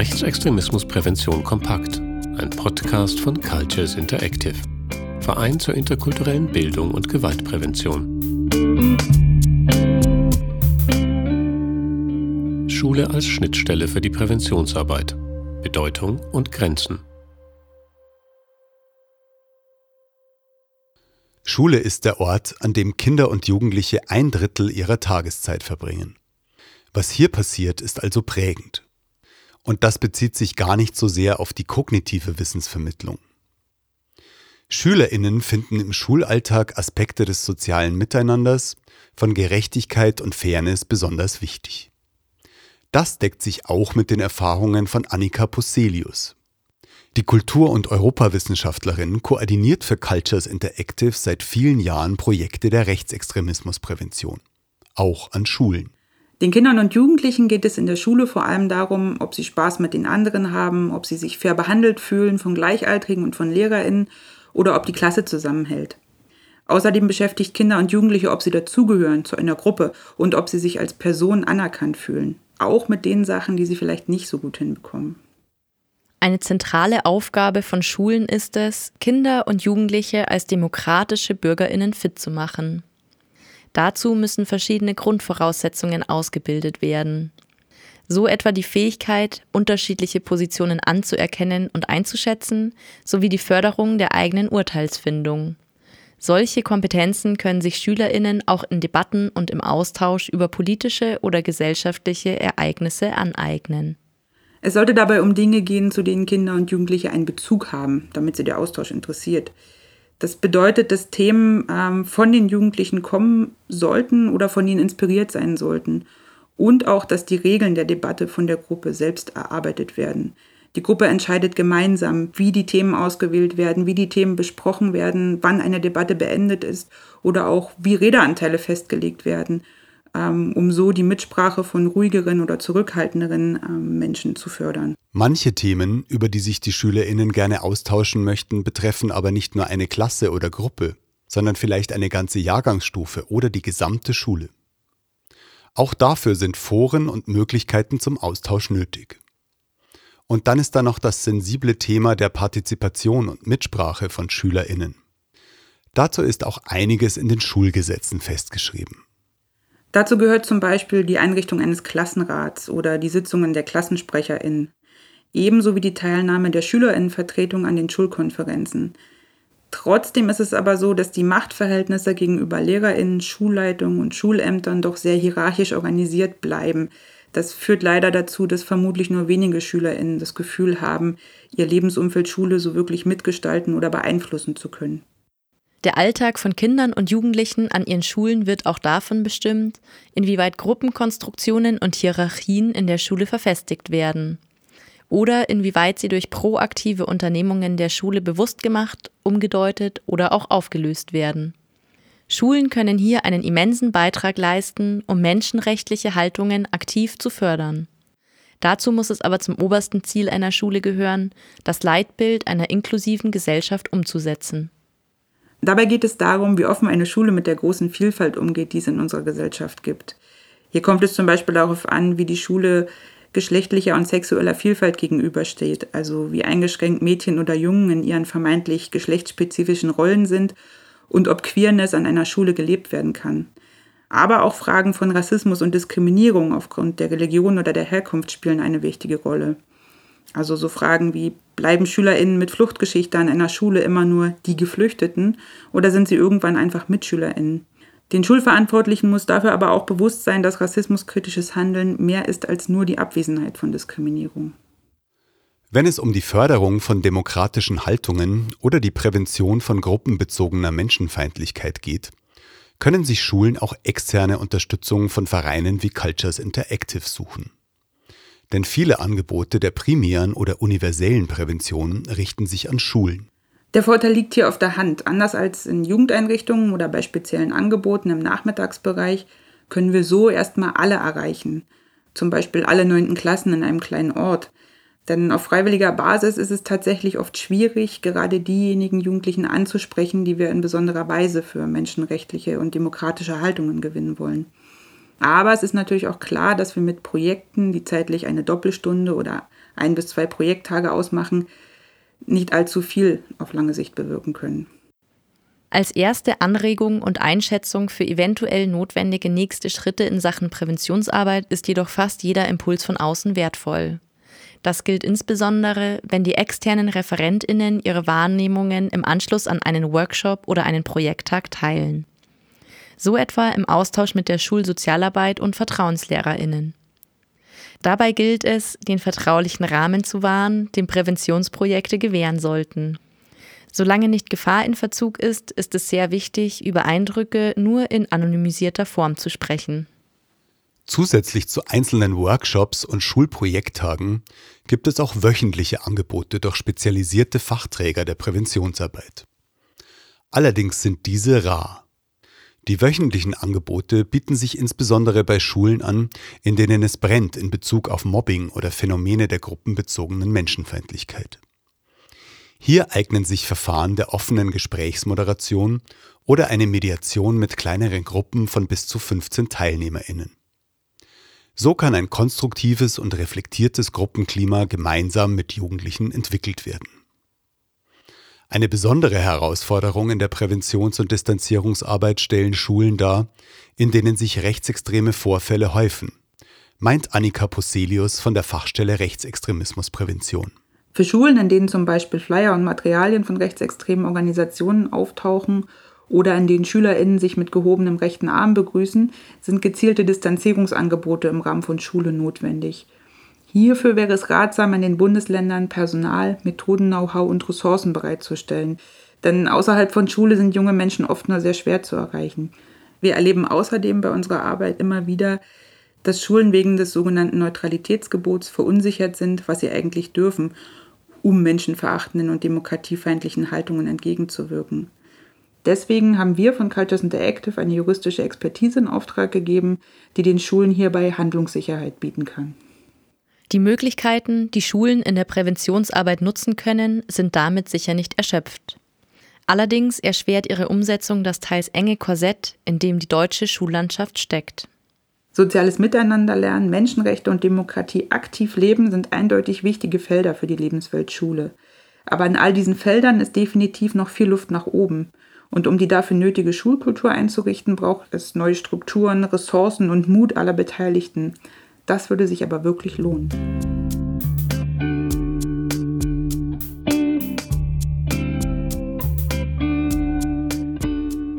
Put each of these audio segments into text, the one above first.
Rechtsextremismusprävention kompakt, ein Podcast von Cultures Interactive, Verein zur interkulturellen Bildung und Gewaltprävention. Schule als Schnittstelle für die Präventionsarbeit. Bedeutung und Grenzen. Schule ist der Ort, an dem Kinder und Jugendliche ein Drittel ihrer Tageszeit verbringen. Was hier passiert, ist also prägend. Und das bezieht sich gar nicht so sehr auf die kognitive Wissensvermittlung. Schülerinnen finden im Schulalltag Aspekte des sozialen Miteinanders, von Gerechtigkeit und Fairness besonders wichtig. Das deckt sich auch mit den Erfahrungen von Annika Posselius. Die Kultur- und Europawissenschaftlerin koordiniert für Cultures Interactive seit vielen Jahren Projekte der Rechtsextremismusprävention, auch an Schulen. Den Kindern und Jugendlichen geht es in der Schule vor allem darum, ob sie Spaß mit den anderen haben, ob sie sich fair behandelt fühlen von Gleichaltrigen und von Lehrerinnen oder ob die Klasse zusammenhält. Außerdem beschäftigt Kinder und Jugendliche, ob sie dazugehören zu einer Gruppe und ob sie sich als Person anerkannt fühlen. Auch mit den Sachen, die sie vielleicht nicht so gut hinbekommen. Eine zentrale Aufgabe von Schulen ist es, Kinder und Jugendliche als demokratische Bürgerinnen fit zu machen. Dazu müssen verschiedene Grundvoraussetzungen ausgebildet werden. So etwa die Fähigkeit, unterschiedliche Positionen anzuerkennen und einzuschätzen, sowie die Förderung der eigenen Urteilsfindung. Solche Kompetenzen können sich Schülerinnen auch in Debatten und im Austausch über politische oder gesellschaftliche Ereignisse aneignen. Es sollte dabei um Dinge gehen, zu denen Kinder und Jugendliche einen Bezug haben, damit sie der Austausch interessiert. Das bedeutet, dass Themen ähm, von den Jugendlichen kommen sollten oder von ihnen inspiriert sein sollten. Und auch, dass die Regeln der Debatte von der Gruppe selbst erarbeitet werden. Die Gruppe entscheidet gemeinsam, wie die Themen ausgewählt werden, wie die Themen besprochen werden, wann eine Debatte beendet ist oder auch wie Redeanteile festgelegt werden. Ähm, um so die Mitsprache von ruhigeren oder zurückhaltenderen ähm, Menschen zu fördern. Manche Themen, über die sich die Schülerinnen gerne austauschen möchten, betreffen aber nicht nur eine Klasse oder Gruppe, sondern vielleicht eine ganze Jahrgangsstufe oder die gesamte Schule. Auch dafür sind Foren und Möglichkeiten zum Austausch nötig. Und dann ist da noch das sensible Thema der Partizipation und Mitsprache von Schülerinnen. Dazu ist auch einiges in den Schulgesetzen festgeschrieben. Dazu gehört zum Beispiel die Einrichtung eines Klassenrats oder die Sitzungen der KlassensprecherInnen, ebenso wie die Teilnahme der SchülerInnenvertretung an den Schulkonferenzen. Trotzdem ist es aber so, dass die Machtverhältnisse gegenüber LehrerInnen, Schulleitungen und Schulämtern doch sehr hierarchisch organisiert bleiben. Das führt leider dazu, dass vermutlich nur wenige SchülerInnen das Gefühl haben, ihr Lebensumfeld Schule so wirklich mitgestalten oder beeinflussen zu können. Der Alltag von Kindern und Jugendlichen an ihren Schulen wird auch davon bestimmt, inwieweit Gruppenkonstruktionen und Hierarchien in der Schule verfestigt werden oder inwieweit sie durch proaktive Unternehmungen der Schule bewusst gemacht, umgedeutet oder auch aufgelöst werden. Schulen können hier einen immensen Beitrag leisten, um menschenrechtliche Haltungen aktiv zu fördern. Dazu muss es aber zum obersten Ziel einer Schule gehören, das Leitbild einer inklusiven Gesellschaft umzusetzen. Dabei geht es darum, wie offen eine Schule mit der großen Vielfalt umgeht, die es in unserer Gesellschaft gibt. Hier kommt es zum Beispiel darauf an, wie die Schule geschlechtlicher und sexueller Vielfalt gegenübersteht, also wie eingeschränkt Mädchen oder Jungen in ihren vermeintlich geschlechtsspezifischen Rollen sind und ob Queerness an einer Schule gelebt werden kann. Aber auch Fragen von Rassismus und Diskriminierung aufgrund der Religion oder der Herkunft spielen eine wichtige Rolle. Also so Fragen wie, bleiben SchülerInnen mit Fluchtgeschichte an einer Schule immer nur die Geflüchteten oder sind sie irgendwann einfach MitschülerInnen? Den Schulverantwortlichen muss dafür aber auch bewusst sein, dass rassismuskritisches Handeln mehr ist als nur die Abwesenheit von Diskriminierung. Wenn es um die Förderung von demokratischen Haltungen oder die Prävention von gruppenbezogener Menschenfeindlichkeit geht, können sich Schulen auch externe Unterstützung von Vereinen wie Cultures Interactive suchen. Denn viele Angebote der primären oder universellen Prävention richten sich an Schulen. Der Vorteil liegt hier auf der Hand. Anders als in Jugendeinrichtungen oder bei speziellen Angeboten im Nachmittagsbereich können wir so erstmal alle erreichen. Zum Beispiel alle neunten Klassen in einem kleinen Ort. Denn auf freiwilliger Basis ist es tatsächlich oft schwierig, gerade diejenigen Jugendlichen anzusprechen, die wir in besonderer Weise für menschenrechtliche und demokratische Haltungen gewinnen wollen. Aber es ist natürlich auch klar, dass wir mit Projekten, die zeitlich eine Doppelstunde oder ein bis zwei Projekttage ausmachen, nicht allzu viel auf lange Sicht bewirken können. Als erste Anregung und Einschätzung für eventuell notwendige nächste Schritte in Sachen Präventionsarbeit ist jedoch fast jeder Impuls von außen wertvoll. Das gilt insbesondere, wenn die externen Referentinnen ihre Wahrnehmungen im Anschluss an einen Workshop oder einen Projekttag teilen. So etwa im Austausch mit der Schulsozialarbeit und Vertrauenslehrerinnen. Dabei gilt es, den vertraulichen Rahmen zu wahren, den Präventionsprojekte gewähren sollten. Solange nicht Gefahr in Verzug ist, ist es sehr wichtig, über Eindrücke nur in anonymisierter Form zu sprechen. Zusätzlich zu einzelnen Workshops und Schulprojekttagen gibt es auch wöchentliche Angebote durch spezialisierte Fachträger der Präventionsarbeit. Allerdings sind diese rar. Die wöchentlichen Angebote bieten sich insbesondere bei Schulen an, in denen es brennt in Bezug auf Mobbing oder Phänomene der gruppenbezogenen Menschenfeindlichkeit. Hier eignen sich Verfahren der offenen Gesprächsmoderation oder eine Mediation mit kleineren Gruppen von bis zu 15 Teilnehmerinnen. So kann ein konstruktives und reflektiertes Gruppenklima gemeinsam mit Jugendlichen entwickelt werden. Eine besondere Herausforderung in der Präventions- und Distanzierungsarbeit stellen Schulen dar, in denen sich rechtsextreme Vorfälle häufen, meint Annika Poselius von der Fachstelle Rechtsextremismusprävention. Für Schulen, in denen zum Beispiel Flyer und Materialien von rechtsextremen Organisationen auftauchen oder in denen SchülerInnen sich mit gehobenem rechten Arm begrüßen, sind gezielte Distanzierungsangebote im Rahmen von Schule notwendig. Hierfür wäre es ratsam, in den Bundesländern Personal, Methoden, Know-how und Ressourcen bereitzustellen. Denn außerhalb von Schule sind junge Menschen oft nur sehr schwer zu erreichen. Wir erleben außerdem bei unserer Arbeit immer wieder, dass Schulen wegen des sogenannten Neutralitätsgebots verunsichert sind, was sie eigentlich dürfen, um menschenverachtenden und demokratiefeindlichen Haltungen entgegenzuwirken. Deswegen haben wir von Cultures Interactive eine juristische Expertise in Auftrag gegeben, die den Schulen hierbei Handlungssicherheit bieten kann. Die Möglichkeiten, die Schulen in der Präventionsarbeit nutzen können, sind damit sicher nicht erschöpft. Allerdings erschwert ihre Umsetzung das teils enge Korsett, in dem die deutsche Schullandschaft steckt. Soziales Miteinanderlernen, Menschenrechte und Demokratie aktiv leben sind eindeutig wichtige Felder für die Lebenswelt Schule. Aber in all diesen Feldern ist definitiv noch viel Luft nach oben. Und um die dafür nötige Schulkultur einzurichten, braucht es neue Strukturen, Ressourcen und Mut aller Beteiligten. Das würde sich aber wirklich lohnen.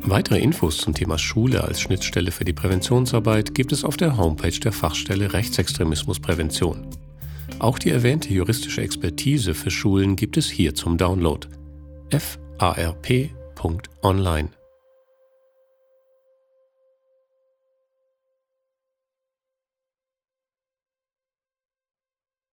Weitere Infos zum Thema Schule als Schnittstelle für die Präventionsarbeit gibt es auf der Homepage der Fachstelle Rechtsextremismusprävention. Auch die erwähnte juristische Expertise für Schulen gibt es hier zum Download. farp.online